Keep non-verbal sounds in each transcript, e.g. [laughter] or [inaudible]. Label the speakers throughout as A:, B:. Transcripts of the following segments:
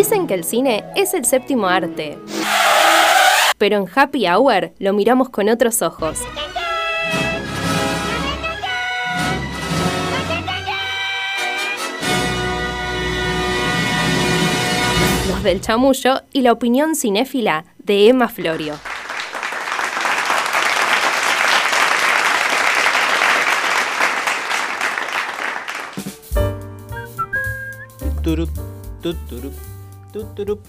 A: Dicen que el cine es el séptimo arte. Pero en Happy Hour lo miramos con otros ojos. Los del chamullo y la opinión cinéfila de Emma Florio.
B: Tuturup.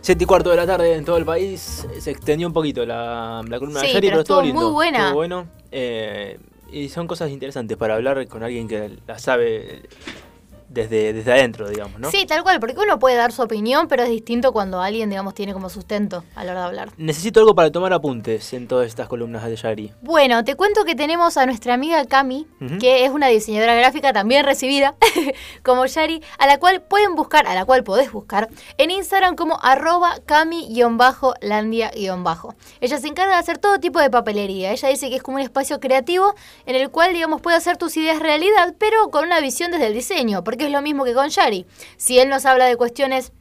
B: Siete y cuarto de la tarde en todo el país. Se extendió un poquito la, la columna
C: Sí,
B: de ayer,
C: pero
B: estuvo
C: estuvo muy
B: lindo.
C: buena.
B: Estuvo bueno. Eh, y son cosas interesantes para hablar con alguien que la sabe desde, desde adentro, digamos, ¿no?
C: Sí, tal cual, porque uno puede dar su opinión, pero es distinto cuando alguien, digamos, tiene como sustento a la hora de hablar.
B: Necesito algo para tomar apuntes en todas estas columnas de Yari.
C: Bueno, te cuento que tenemos a nuestra amiga Cami, que es una diseñadora gráfica también recibida [laughs] como Yari, a la cual pueden buscar, a la cual podés buscar en Instagram como arroba cami-landia- Ella se encarga de hacer todo tipo de papelería. Ella dice que es como un espacio creativo en el cual, digamos, puede hacer tus ideas realidad, pero con una visión desde el diseño, porque es lo mismo que con Yari. Si él nos habla de cuestiones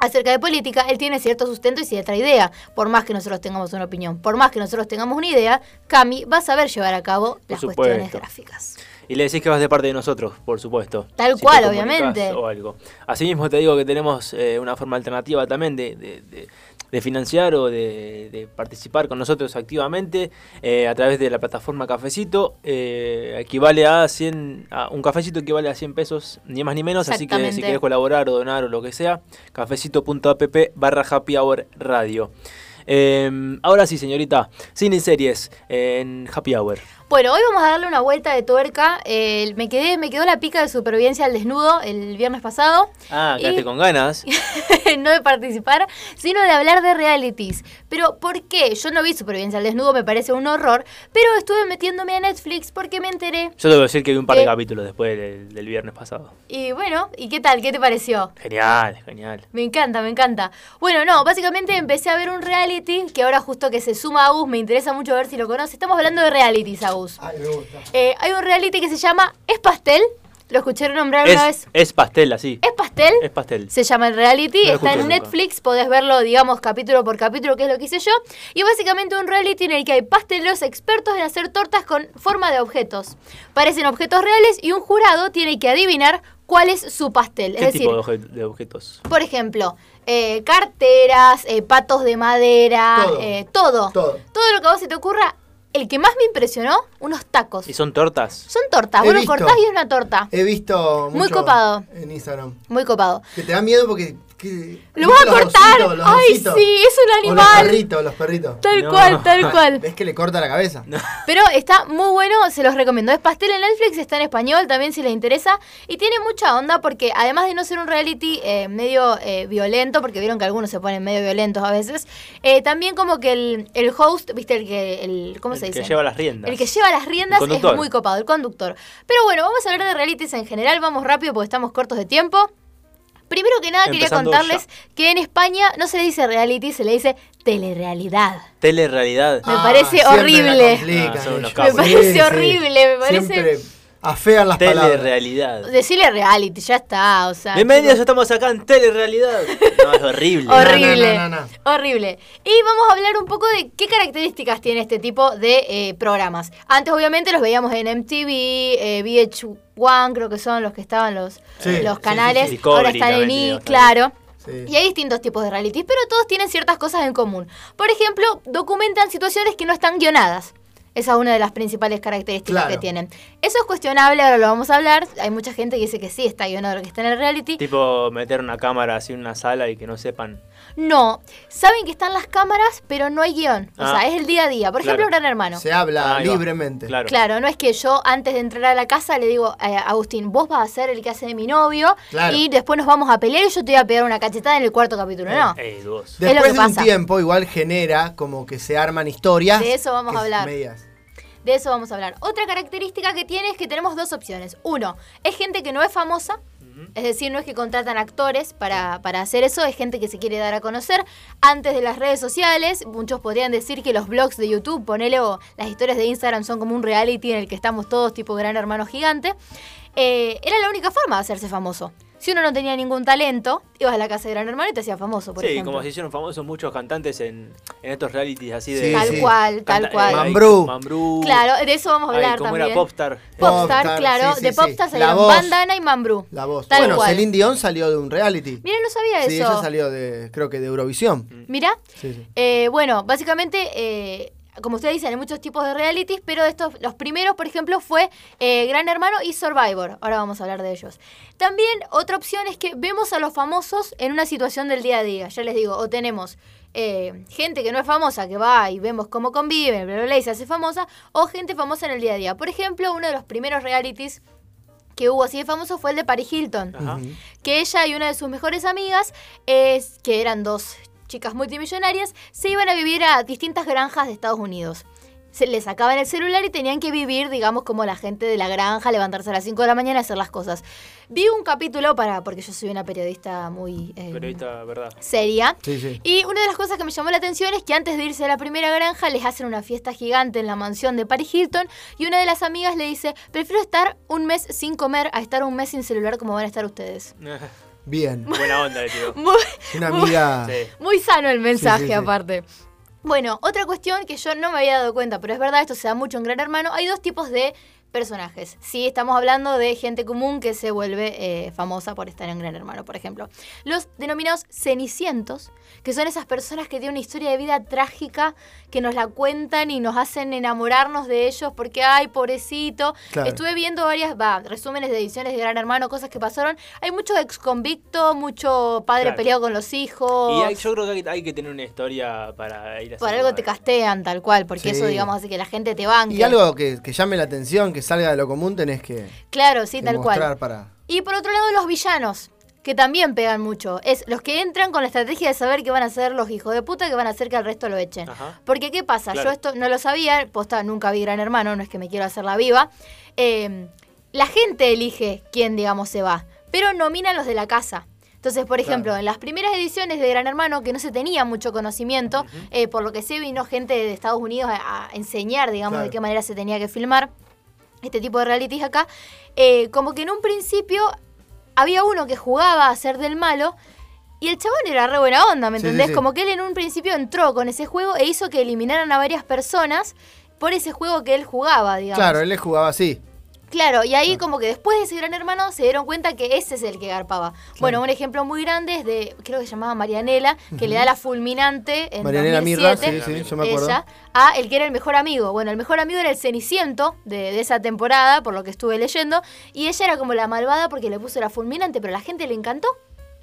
C: acerca de política, él tiene cierto sustento y cierta idea. Por más que nosotros tengamos una opinión, por más que nosotros tengamos una idea, Cami va a saber llevar a cabo las cuestiones gráficas.
B: Y le decís que vas de parte de nosotros, por supuesto.
C: Tal cual, obviamente.
B: O algo. Asimismo, te digo que tenemos eh, una forma alternativa también de, de- de- de financiar o de, de participar con nosotros activamente eh, a través de la plataforma Cafecito. Eh, equivale a 100, a un cafecito equivale a 100 pesos, ni más ni menos. Así que si querés colaborar o donar o lo que sea, cafecito.app barra happy hour radio. Eh, ahora sí, señorita, cine y series en Happy Hour.
C: Bueno, hoy vamos a darle una vuelta de tuerca. Eh, me quedé, me quedó la pica de supervivencia al desnudo el viernes pasado.
B: Ah, quedaste
C: Y-
B: con ganas. [laughs]
C: no de participar, sino de hablar de realities. Pero, ¿por qué? Yo no vi Supervivencia al Desnudo, me parece un horror, pero estuve metiéndome a Netflix porque me enteré.
B: Yo debo decir que vi un par de capítulos después del, del viernes pasado.
C: Y bueno, ¿y qué tal? ¿Qué te pareció?
B: Genial, genial.
C: Me encanta, me encanta. Bueno, no, básicamente empecé a ver un reality que ahora justo que se suma a Agus, me interesa mucho ver si lo conoce. Estamos hablando de realities, Agus.
D: Ay, me gusta.
C: Eh, hay un reality que se llama Es Pastel. ¿Lo escucharon nombrar
B: Es,
C: vez?
B: es pastel, así.
C: ¿Es Pastel?
B: Es pastel.
C: Se llama el reality,
B: No
C: está en
B: nunca.
C: Netflix, podés verlo, digamos, capítulo por capítulo, que es lo que hice yo. Y básicamente un reality en el que hay pasteleros expertos en hacer tortas con forma de objetos. Parecen objetos reales y un jurado tiene que adivinar cuál es su pastel.
B: ¿Qué
C: es decir,
B: tipo de, obje- de objetos?
C: por ejemplo, eh, carteras, eh, patos de madera,
D: Todo.
C: eh, todo.
D: Todo.
C: Todo lo que a vos se te ocurra. El que más me impresionó, unos tacos.
B: ¿Y son tortas?
C: Son tortas,
D: He
C: vos lo
D: visto.
C: cortás y es una torta.
D: He visto
C: Muy copado.
D: en Instagram.
C: Muy copado.
D: Que te da miedo porque...
C: ¡Lo vas a cortar!
D: ositos,
C: ¡Ay,
D: ositos.
C: sí! ¡Es un
D: O los
C: animal!
D: perritos, los perritos.
C: Tal
B: No.
C: cual, tal [laughs] cual.
D: ¿Ves que le corta la cabeza?
C: Pero está muy bueno, se los recomiendo. Es Pastel en Netflix, está en español también si les interesa. Y tiene mucha onda porque además de no ser un reality eh, medio eh, violento, porque vieron que algunos se ponen medio violentos a veces, eh, también como que el, el host, viste, el que, el, ¿cómo
B: El
C: se dice?
B: que lleva las riendas.
C: El que lleva las riendas
B: El
C: es muy copado, el conductor. Pero bueno, vamos a hablar de realities en general, vamos rápido porque estamos cortos de tiempo. Primero que nada quería contarles
B: ya.
C: que en España no se le dice reality, se le dice telerealidad.
B: Telerrealidad.
C: Me parece
D: la
C: horrible.
B: Ah.
C: Me parece horrible, me parece-
D: Siempre afean las palabras.
B: Telerrealidad.
C: Decirle reality, ya está, o sea.
B: Bienvenidos,
C: chicos,
B: estamos acá en Telerrealidad. [laughs] No, es horrible.
C: Horrible,
D: No, no, no, no.
C: horrible. Y vamos a hablar un poco de qué características tiene este tipo de eh, programas. Antes, obviamente, los veíamos en MTV, eh, VH1, creo que son los que estaban los,
D: Sí,
C: los canales.
B: sí, sí.
C: Ahora están en I, claro.
D: Sí.
C: Y hay distintos tipos de realities, pero todos tienen ciertas cosas en común. Por ejemplo, documentan situaciones que no están guionadas. Esa es una de las principales características
D: Claro.
C: que tienen. Eso es cuestionable, ahora lo vamos a hablar. Hay mucha gente que dice que sí, está guionado lo que está en el reality.
B: Tipo meter una cámara así en una sala y que no sepan.
C: No, saben que están las cámaras, pero no hay guion. O
B: Ah.
C: sea, es el día a día. Por
B: Claro.
C: ejemplo, Gran Hermano.
D: Se habla
B: Ahí va.
D: libremente.
B: Claro.
C: Claro, no es que yo antes de entrar a la casa le digo a Agustín, vos vas a ser el que hace de mi novio
D: Claro.
C: y después nos vamos a pelear y yo te voy a pegar una cachetada en el cuarto capítulo. No.
B: Ey, dudoso.
C: Es lo
D: Después
C: que
D: de un
C: pasa.
D: tiempo igual genera como que se arman historias.
C: De eso vamos a hablar.
D: medias.
C: De eso vamos a hablar. Otra característica que tiene es que tenemos dos opciones. Uno, es gente que no es famosa, es decir, no es que contratan actores para, para hacer eso, es gente que se quiere dar a conocer. Antes de las redes sociales, muchos podrían decir que los blogs de YouTube, ponele, o las historias de Instagram son como un reality en el que estamos todos tipo gran hermano gigante. Eh, era la única forma de hacerse famoso. Si uno no tenía ningún talento, ibas a la casa de Gran Hermano y te hacías famoso, por
B: sí,
C: ejemplo.
B: como se hicieron famosos muchos cantantes en, en estos realities así de...
D: Sí,
C: Tal
D: sí.
C: cual, tal
B: canta-
C: cual.
B: eh,
D: Mambrú.
B: Mambrú.
C: Claro, de eso vamos a
B: Ay,
C: hablar
B: ¿Cómo
C: también.
B: era Popstar?
C: Popstar,
D: Popstar,
C: claro.
D: sí,
C: de
D: sí, sí.
C: Popstar salieron. Bandana y Mambrú.
D: La voz.
C: Tal
D: bueno,
C: cual.
D: Celine Dion salió de un reality.
C: Mira, no sabía
D: Sí,
C: eso.
D: ella salió de, creo que de Eurovisión.
C: Mira,
D: Sí, sí.
C: Eh, bueno, básicamente, eh, como ustedes dicen, hay muchos tipos de realities, pero de estos, los primeros, por ejemplo, fue eh, Gran Hermano y Survivor. Ahora vamos a hablar de ellos. También otra opción es que vemos a los famosos en una situación del día a día. Ya les digo, o tenemos eh, gente que no es famosa, que va y vemos cómo conviven, bla, bla, bla, y se hace famosa, o gente famosa en el día a día. Por ejemplo, uno de los primeros realities que hubo así de famoso fue el de Paris Hilton
B: Ajá.
C: Que ella y una de sus mejores amigas, es, que eran dos chicas multimillonarias, se iban a vivir a distintas granjas de Estados Unidos. Se les sacaban el celular y tenían que vivir, digamos, como la gente de la granja, levantarse a las 5 de la mañana y hacer las cosas. Vi un capítulo para, porque yo soy una periodista muy eh,
B: Periodista, ¿verdad?
C: seria.
D: Sí, sí.
C: Y una de las cosas que me llamó la atención es que antes de irse a la primera granja les hacen una fiesta gigante en la mansión de Paris Hilton y una de las amigas le dice, prefiero estar un mes sin comer a estar un mes sin celular como van a estar ustedes. [laughs]
D: Bien.
B: Buena onda, le digo.
C: Muy,
D: Una amiga.
B: Sí.
C: muy sano el mensaje
D: Sí, sí, sí.
C: aparte. Bueno, otra cuestión que yo no me había dado cuenta, pero es verdad, esto se da mucho en Gran Hermano, hay dos tipos de personajes. Sí, estamos hablando de gente común que se vuelve eh, famosa por estar en Gran Hermano, por ejemplo. Los denominados cenicientos, que son esas personas que tienen una historia de vida trágica, que nos la cuentan y nos hacen enamorarnos de ellos porque, ay, pobrecito.
D: Claro.
C: Estuve viendo varias, va, resúmenes de ediciones de Gran Hermano, cosas que pasaron. Hay mucho ex convicto, mucho padre
B: Claro.
C: peleado con los hijos.
B: Y hay- yo creo que hay, hay que tener una historia para ir a
C: Por algo te castean tal cual, porque
D: Sí.
C: eso, digamos, hace que la gente te banque.
D: Y algo que, que llame la atención, que salga de lo común, tenés que,
C: Claro, sí,
D: que
C: tal cual.
D: para.
C: Y por otro lado, los villanos, que también pegan mucho. Es los que entran con la estrategia de saber que van a ser los hijos de puta que van a hacer que al resto lo echen.
B: Ajá.
C: Porque, ¿qué pasa?
B: Claro.
C: Yo esto no lo sabía, posta, nunca vi Gran Hermano, no es que me quiero hacer la viva. Eh, la gente elige quién, digamos, se va, pero nominan los de la casa. Entonces, por ejemplo, en las primeras ediciones de Gran Hermano, que no se tenía mucho conocimiento, eh, por lo que sé, vino gente de Estados Unidos a, a enseñar, digamos,
D: Claro.
C: de qué manera se tenía que filmar este tipo de realities acá, eh, como que en un principio había uno que jugaba a ser del malo y el chabón era re buena onda, ¿me
D: Sí, sí,
C: entendés?
D: sí.
C: Como que él en un principio entró con ese juego e hizo que eliminaran a varias personas por ese juego que él jugaba, digamos.
D: Claro, él le jugaba así.
C: Claro, y ahí como que después de ese gran hermano se dieron cuenta que ese es el que garpaba. Bueno, un ejemplo muy grande es de, creo que se llamaba Marianela, que le da la fulminante en
D: Marianela
C: 2007,
D: Mirra, sí, sí, yo me acuerdo.
C: ella, a el que era el mejor amigo. Bueno, el mejor amigo era el Ceniciento de, de esa temporada, por lo que estuve leyendo, y ella era como la malvada porque le puso la fulminante, pero a la gente le encantó.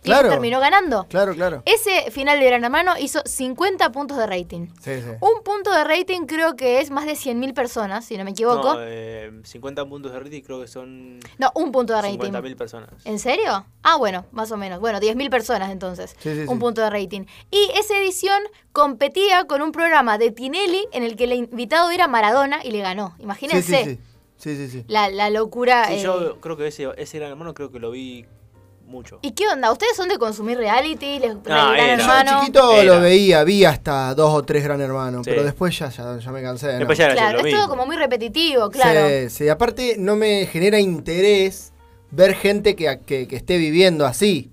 D: Claro.
C: terminó ganando.
D: Claro, claro.
C: Ese final de Gran Hermano hizo 50 puntos de rating.
D: Sí, sí.
C: Un punto de rating creo que es más de 100.000 personas, si no me equivoco.
B: No, eh, 50 puntos de rating creo que son
C: No, un punto de rating.
B: 50.000 personas.
C: ¿En serio? Ah, bueno, más o menos. Bueno, 10.000 personas entonces.
D: Sí, sí,
C: un
D: sí.
C: punto de rating. Y esa edición competía con un programa de Tinelli en el que el invitado era Maradona y le ganó.
D: Sí,
C: Imagínense
D: sí, sí. Sí, sí, sí.
C: La, la locura.
B: Sí,
C: eh.
B: yo creo que ese, ese gran hermano creo que lo vi mucho.
C: ¿Y qué onda? ¿Ustedes son de consumir reality? ¿Les,
B: No,
C: Gran
B: era.
D: Yo
C: Hermano?
D: de chiquito
B: Era.
D: lo veía, vi hasta dos o tres Gran Hermanos,
B: Sí.
D: pero después ya, ya, ya me cansé. ¿no?
B: Después ya era
C: Claro, es todo como muy repetitivo, claro.
D: Sí, sí, aparte no me genera interés ver gente que, que, que esté viviendo así.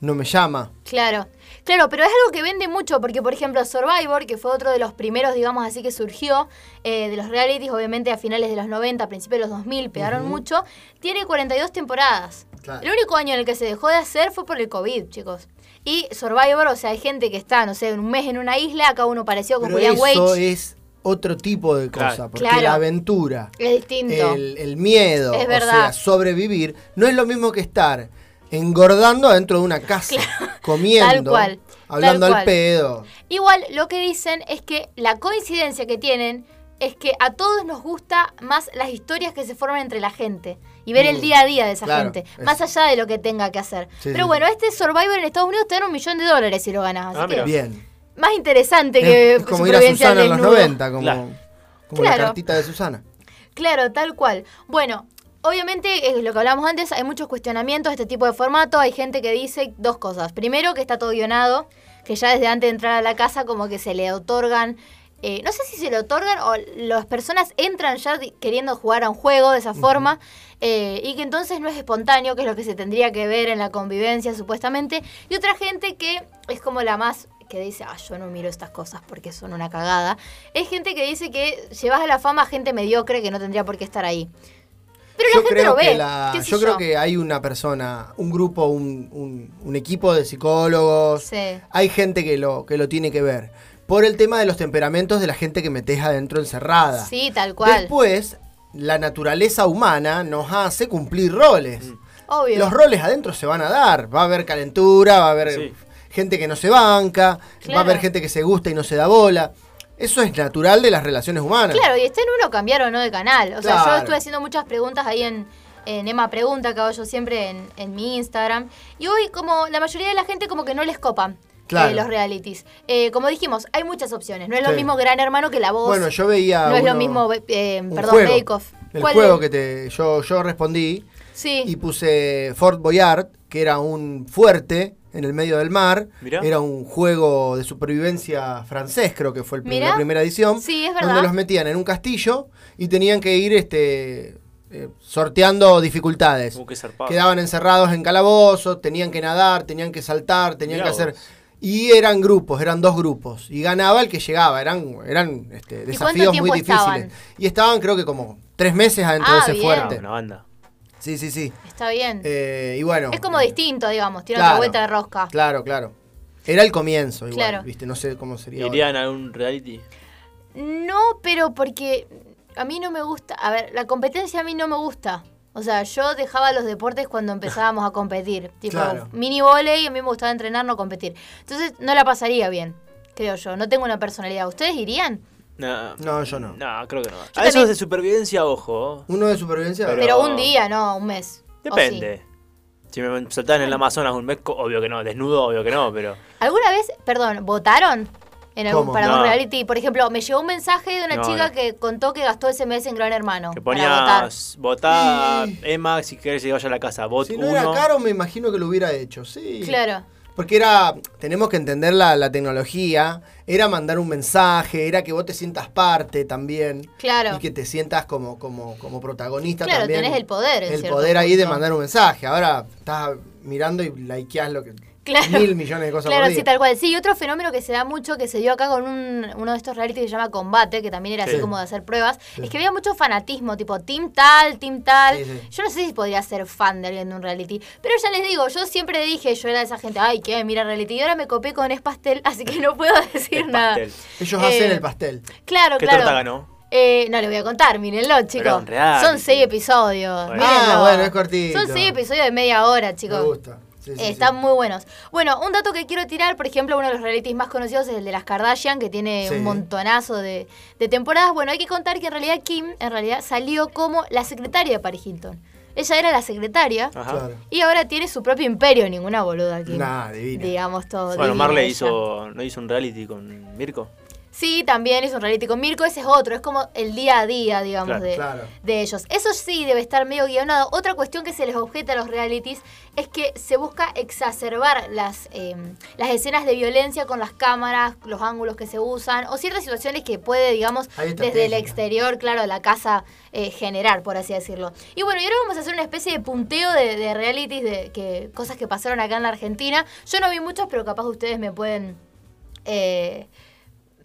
D: No me llama.
C: Claro, claro, pero es algo que vende mucho, porque por ejemplo Survivor, que fue otro de los primeros, digamos así, que surgió eh, de los realities, obviamente a finales de los 90, a principios de los 2000, pegaron mucho, tiene 42 temporadas.
D: Claro.
C: El único año en el que se dejó de hacer fue por el COVID, chicos. Y Survivor, o sea, hay gente que está, no sé, un mes en una isla, acá uno pareció con
D: Pero
C: Julián
D: eso
C: Wage.
D: es otro tipo de cosa,
B: Claro.
D: porque
C: Claro.
D: la aventura,
C: Es distinto.
D: el, el miedo,
C: Es
D: o sea, sobrevivir, no es lo mismo que estar engordando adentro de una casa, [laughs] comiendo,
C: Tal cual,
D: hablando al pedo.
C: Igual lo que dicen es que la coincidencia que tienen es que a todos nos gusta más las historias que se forman entre la gente y ver el
D: Mm,
C: día a día de esa
D: claro,
C: gente,
D: es-
C: más allá de lo que tenga que hacer.
D: Sí,
C: Pero
D: sí,
C: bueno,
D: sí.
C: este Survivor en Estados Unidos te dan un millón de dólares si lo ganas, así
B: Ah,
C: que.
D: Bien.
C: más interesante que
D: Es, es como ir a Susana en los
C: desnudo.
D: 90, como,
B: Claro.
D: como la cartita de Susana.
C: Claro, tal cual. Bueno, obviamente es lo que hablamos antes, hay muchos cuestionamientos de este tipo de formato. Hay gente que dice dos cosas. Primero, que está todo guionado, que ya desde antes de entrar a la casa como que se le otorgan eh, no sé si se lo otorgan o las personas entran ya queriendo jugar a un juego de esa forma eh, y que entonces no es espontáneo, que es lo que se tendría que ver en la convivencia supuestamente. Y otra gente que es como la más que dice, ah, yo no miro estas cosas porque son una cagada. Es gente que dice que llevas a la fama a gente mediocre que no tendría por qué estar ahí. Pero la gente
D: creo
C: lo ve.
D: que la- yo creo que hay una persona, un grupo, un, un- un equipo de psicólogos.
C: Sí.
D: Hay gente que lo, que lo tiene que ver. Por el tema de los temperamentos de la gente que metes adentro encerrada.
C: Sí, tal cual.
D: Después, la naturaleza humana nos hace cumplir roles.
C: Obvio.
D: Los roles adentro se van a dar. Va a haber calentura, va a haber
B: Sí.
D: gente que no se banca, va a haber gente que se gusta y no se da bola. Eso es natural de las relaciones humanas.
C: Claro, y está en uno cambiar o no de canal. O sea, yo estuve haciendo muchas preguntas ahí en, en Emma Pregunta, que hago yo siempre en, en mi Instagram. Y hoy, como la mayoría de la gente, como que no les copan.
D: Claro.
C: eh, los realities. Eh, como dijimos, hay muchas opciones. No es lo
D: Sí.
C: mismo Gran Hermano que La Voz.
D: Bueno, yo veía.
C: no es lo mismo, eh, perdón,
D: juego.
C: Bake Off.
D: El
C: ¿Cuál
D: juego
C: es?
D: que te, yo, yo respondí
C: Sí.
D: y puse Fort Boyard, que era un fuerte en el medio del mar.
B: Mirá.
D: Era un juego de supervivencia francés, creo que fue el la primera edición.
C: Sí, es verdad.
D: Donde los metían en un castillo y tenían que ir este, eh, sorteando dificultades.
B: Uh.
D: Quedaban encerrados en calabozos, tenían que nadar, tenían que saltar, tenían
B: Mirá
D: que hacer... Y eran grupos, eran dos grupos. Y ganaba el que llegaba. Eran, eran este, desafíos muy difíciles.
C: estaban?
D: Y estaban creo que como tres meses adentro
C: Ah,
D: de ese
C: bien.
B: Ah,
D: fuerte.
B: una banda.
D: Sí, sí, sí.
C: Está bien.
D: Eh, y bueno.
C: es como
D: eh,
C: distinto, digamos. Tiene
D: claro.
C: otra vuelta de rosca.
D: Claro, claro. Era el comienzo, igual,
C: Claro.
D: ¿viste? No sé cómo sería. ahora.
B: ¿Irían a un reality?
C: No, pero porque a mí no me gusta. A ver, la competencia a mí no me gusta. O sea, yo dejaba los deportes cuando [laughs] empezábamos a competir. Tipo,
D: Claro.
C: mini volei, a mí me gustaba entrenar, no competir. Entonces, no la pasaría bien, creo yo. No tengo una personalidad. ¿Ustedes irían?
B: No,
D: No, yo no.
B: no, creo que no. A
C: también-
B: esos de supervivencia, ojo.
D: Uno de supervivencia.
B: Pero-
C: Pero, un día, no, un mes. ¿O
B: Depende. Si me soltaban en el Amazonas un mes, obvio que no. Desnudo, obvio que no, pero.
C: ¿Alguna vez, perdón, votaron? En algún,
D: ¿Cómo?
C: para
B: No.
C: un reality, por ejemplo, me llegó un mensaje de una
B: No,
C: chica
B: no.
C: que contó que gastó ese mes en Gran Hermano.
B: Que
C: para votar.
B: ponías, votá, Emma, si querés que vaya a la casa, vot
D: Si no
B: uno.
D: era caro, me imagino que lo hubiera hecho, sí.
C: Claro.
D: Porque era, tenemos que entender la, la tecnología, era mandar un mensaje, era que vos te sientas parte también.
C: Claro.
D: Y que te sientas como, como, como protagonista
C: Claro,
D: también.
C: tenés el poder, en
D: El poder ahí de mandar un mensaje. Ahora estás mirando y likeás lo que...
C: Claro.
D: Mil millones de cosas
C: Claro,
D: por día.
C: sí, tal cual. Sí, y otro fenómeno que se da mucho, que se dio acá con un, uno de estos reality que se llama Combate, que también era así
D: Sí.
C: como de hacer pruebas,
D: Sí.
C: es que había mucho fanatismo, tipo team tal, team tal.
D: Sí, sí.
C: Yo no sé si podría ser fan de alguien de un reality, pero ya les digo, yo siempre dije, yo era de esa gente, ay, ¿qué? Mira reality. Y ahora me copé con Es Pastel, [laughs] así que no puedo decir
B: Es
C: nada.
B: pastel.
D: Ellos
C: Eh,
D: hacen el pastel.
C: Claro,
B: ¿Qué
C: claro.
B: torta ganó?
C: Eh, no les voy a contar, mírenlo, chicos. Son seis episodios.
B: Bueno.
D: Ah, bueno, es cortito.
C: Son seis episodios de media hora, chicos.
D: Me gusta. Sí, sí, sí.
C: Están muy buenos. Bueno, un dato que quiero tirar, por ejemplo, uno de los realities más conocidos es el de las Kardashian, que tiene
D: Sí.
C: un montonazo de, de temporadas. Bueno, hay que contar que en realidad Kim, en realidad, salió como la secretaria de Paris Hilton. Ella era la secretaria
B: Ajá.
D: Claro.
C: y ahora tiene su propio imperio, ninguna boluda Kim.
D: Nah, divina.
C: Digamos todo.
B: Bueno, Marley hizo, ¿no hizo un reality con Mirko?
C: Sí, también hizo un reality con Mirko, ese es otro, es como el día a día, digamos,
B: Claro,
C: de,
D: claro.
C: de ellos. Eso sí debe estar medio guionado. Otra cuestión que se les objeta a los realities es que se busca exacerbar las, eh, las escenas de violencia con las cámaras, los ángulos que se usan, o ciertas situaciones que puede, digamos, desde el exterior, claro, la casa eh, generar, por así decirlo. Y bueno, y ahora vamos a hacer una especie de punteo de, de realities, de que, cosas que pasaron acá en la Argentina. Yo no vi muchos, pero capaz ustedes me pueden... eh,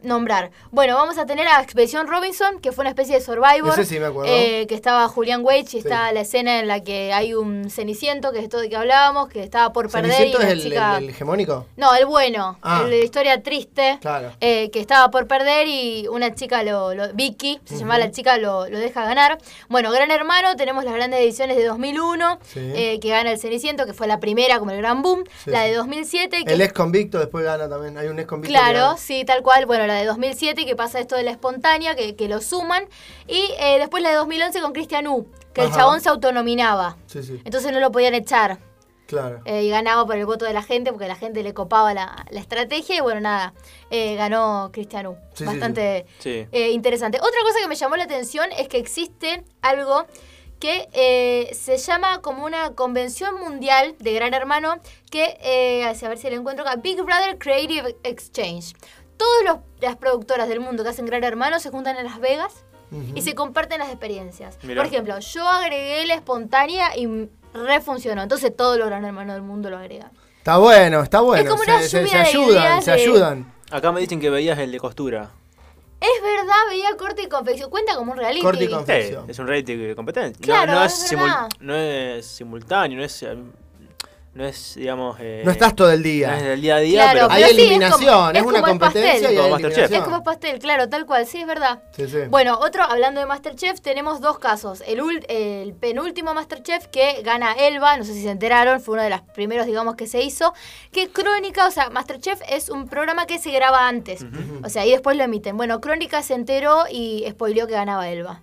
C: nombrar. Bueno, vamos a tener a Expedición Robinson, que fue una especie de Survivor.
D: Ese sí me acuerdo.
C: eh, que estaba Julián Wage y
D: Sí.
C: está la escena en la que hay un ceniciento, que es esto de que hablábamos, que estaba por perder y
D: ¿Ceniciento
C: la
D: es el,
C: chica...
D: el- el hegemónico?
C: No, el bueno,
D: Ah.
C: el de la historia triste.
D: Claro.
C: eh, que estaba por perder y una chica, lo, lo- Vicky, se llamaba la chica, lo, lo deja ganar. Bueno, Gran Hermano, tenemos las grandes ediciones de 2001,
D: Sí.
C: eh, que gana el Ceniciento, que fue la primera, como el gran boom.
D: Sí,
C: la de 2007, que
D: El ex convicto después gana también. Hay un ex convicto.
C: Claro, sí, tal cual. Bueno, la de 2007 que pasa esto de la espontánea, que, que lo suman. Y eh, después la de 2011 con Cristian U, que el chabón se autonominaba.
D: Sí, sí.
C: Entonces no lo podían echar.
D: Claro.
C: eh, y ganaba por el voto de la gente, porque la gente le copaba la, la estrategia. Y bueno, nada, eh, ganó Cristian U.
D: Sí, sí,
C: Bastante
B: Sí.
C: eh, interesante. Otra cosa que me llamó la atención es que existe algo que eh, se llama como una convención mundial de Gran Hermano, que, eh, a ver si lo encuentro acá, Big Brother Creative Exchange. Todas las productoras del mundo que hacen Gran Hermano se juntan en Las Vegas y se comparten las experiencias.
B: Mirá.
C: Por ejemplo, yo agregué la espontánea y refuncionó. Entonces todos los Gran Hermanos del mundo lo agregan.
D: Está bueno, está bueno.
C: como una
D: se, se- se ayudan,
C: ideas
D: se
C: de-
D: ayudan.
B: Acá me dicen que veías el de costura.
C: Es verdad, veía corte y confección. Cuenta como un reality.
D: Corte y
B: Sí,
D: confección.
B: es un reality.
C: Claro,
B: no, no es
C: es
B: simul-
C: verdad.
B: no es simultáneo, no es, no es digamos... eh,
D: No estás todo el
B: no es
D: día.
B: del día a día,
C: Claro,
B: pero...
D: Hay
C: pero sí, es
D: eliminación,
C: como-
D: es,
C: es
D: una
C: como el pastel.
D: competencia y hay
B: Como Masterchef.
C: Es como pastel, claro, tal cual, sí, es verdad.
D: Sí, sí.
C: Bueno, otro, hablando de Masterchef, tenemos dos casos. El, ul- el penúltimo Masterchef que gana Elba, no sé si se enteraron, fue uno de los primeros, digamos, que se hizo. Que Crónica, o sea, Masterchef es un programa que se graba antes. O sea, y después lo emiten. Bueno, Crónica se enteró y spoileó que ganaba Elba.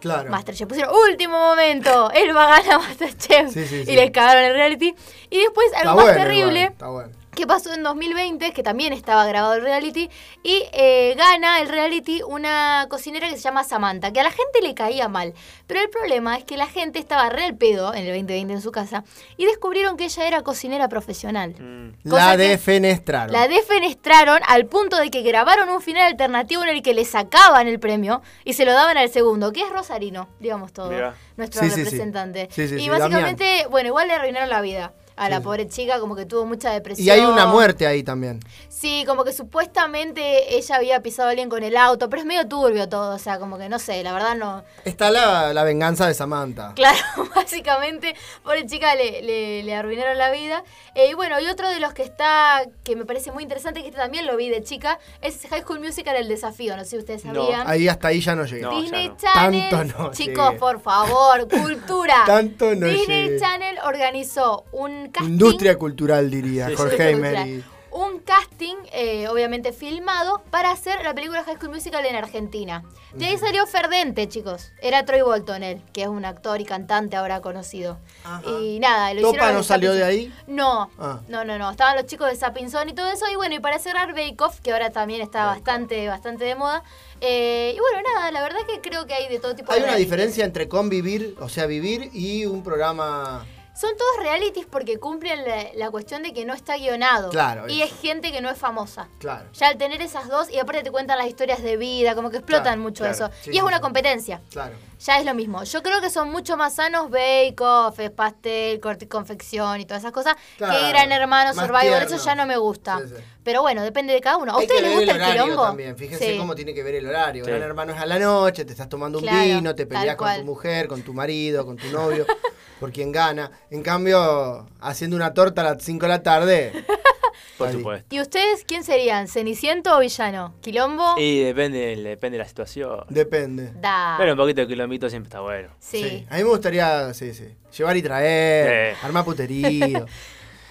D: Claro.
C: Masterchef. Pusieron último momento. Elba gana [laughs] Masterchef.
D: Sí, sí, sí.
C: Y les cagaron el reality. Y después
D: Está
C: algo más
D: bueno,
C: terrible.
D: igual, está bueno.
C: ¿Qué pasó en 2020? Que también estaba grabado el reality. Y eh, gana el reality una cocinera que se llama Samantha, que a la gente le caía mal. Pero el problema es que la gente estaba re al pedo en el 2020 en su casa y descubrieron que ella era cocinera profesional.
B: Mm,
D: La
C: que-
D: defenestraron.
C: La defenestraron al punto de que grabaron un final alternativo en el que le sacaban el premio y se lo daban al segundo, que es Rosarino, digamos todo, nuestro
D: Sí, sí, sí.
C: representante.
D: Sí, sí,
C: y
D: sí,
C: básicamente, bueno, igual le arruinaron la vida a la
D: Sí,
C: pobre chica, como que tuvo mucha depresión.
D: y hay una muerte ahí también.
C: Sí, como que supuestamente ella había pisado a alguien con el auto, pero es medio turbio todo, o sea, como que no sé, la verdad no.
D: Está la, la venganza de Samantha.
C: Claro, [laughs] básicamente, pobre chica le, le, le arruinaron la vida. Eh, y bueno, y otro de los que está, que me parece muy interesante, que este también lo vi de chica, es High School Musical El Desafío, no sé si ustedes
B: No,
C: sabían.
D: Ahí hasta ahí ya no llegué.
B: No,
C: Disney
B: no.
C: Channel,
D: Tanto no
C: chicos,
D: llegué.
C: por favor, cultura. [laughs]
D: Tanto no
C: Disney
D: llegué.
C: Channel organizó un casting.
D: Industria cultural, diría
B: Sí, sí.
D: Jorge
C: Un casting, eh, obviamente filmado, para hacer la película High School Musical en Argentina. De ahí salió Ferdente, chicos. Era Troy Bolton, él, que es un actor y cantante ahora conocido.
D: Ajá.
C: Y nada, lo
D: ¿Topa
C: hicieron
D: no salió de ahí?
C: No,
D: Ah.
C: no, no, no. Estaban los chicos de Sapinson y todo eso. Y bueno, y para cerrar Bake Off, que ahora también está bastante, bastante de moda. Eh, y bueno, nada, la verdad que creo que hay de todo tipo
D: Hay
C: de
D: una
C: realities.
D: diferencia entre convivir, o sea, vivir y un programa.
C: Son todos realities porque cumplen la, la cuestión de que no está guionado.
D: Claro,
C: Y
D: eso.
C: es gente que no es famosa.
D: Claro.
C: Ya al tener esas dos, y aparte te cuentan las historias de vida, como que explotan
D: Claro,
C: mucho
D: claro.
C: eso.
D: Sí,
C: y
D: sí,
C: es una competencia.
D: Claro.
C: Ya es lo mismo. Yo creo que son mucho más sanos Bake Off, pastel, corte y confección y todas esas cosas.
D: Claro,
C: que Gran Hermano, Survivor, eso ya no me gusta.
D: Sí, sí.
C: Pero bueno, depende de cada uno. ¿A ustedes les gusta
D: el
C: el, quilombo?
D: también. Fíjense
C: Sí.
D: cómo tiene que ver el horario.
B: Sí.
D: Gran hermano es a la noche, te estás tomando un
C: Claro,
D: vino, te peleas con tu mujer, con tu marido, con tu novio, [laughs] por quien gana. En cambio, haciendo una torta a las 5 de la tarde. [laughs]
B: por supuesto.
C: ¿Y ustedes quién serían? ¿Ceniciento o villano? ¿Quilombo?
B: Y depende, depende de la situación.
D: Depende.
C: Da.
B: Pero un poquito de kilombito siempre está bueno.
C: sí.
D: A mí me gustaría, sí, sí. Llevar y traer,
B: Sí.
D: armar puterío. [laughs]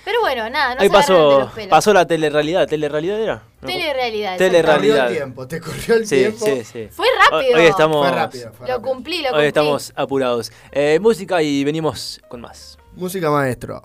C: Pero bueno, nada, no
B: Ahí
C: se agarren de
B: pasó,
C: los pelos.
B: pasó la telerrealidad. ¿Telerrealidad era? No.
C: Telerrealidad.
B: Tele-
D: Te corrió
B: realidad.
D: el tiempo, te corrió el
B: Sí,
D: tiempo.
B: sí, sí.
C: Fue rápido.
B: Hoy estamos,
D: Fue rápido, fue
C: Lo
D: rápido.
C: cumplí, lo cumplí.
B: hoy estamos apurados. Eh, música y venimos con más.
D: Música maestro.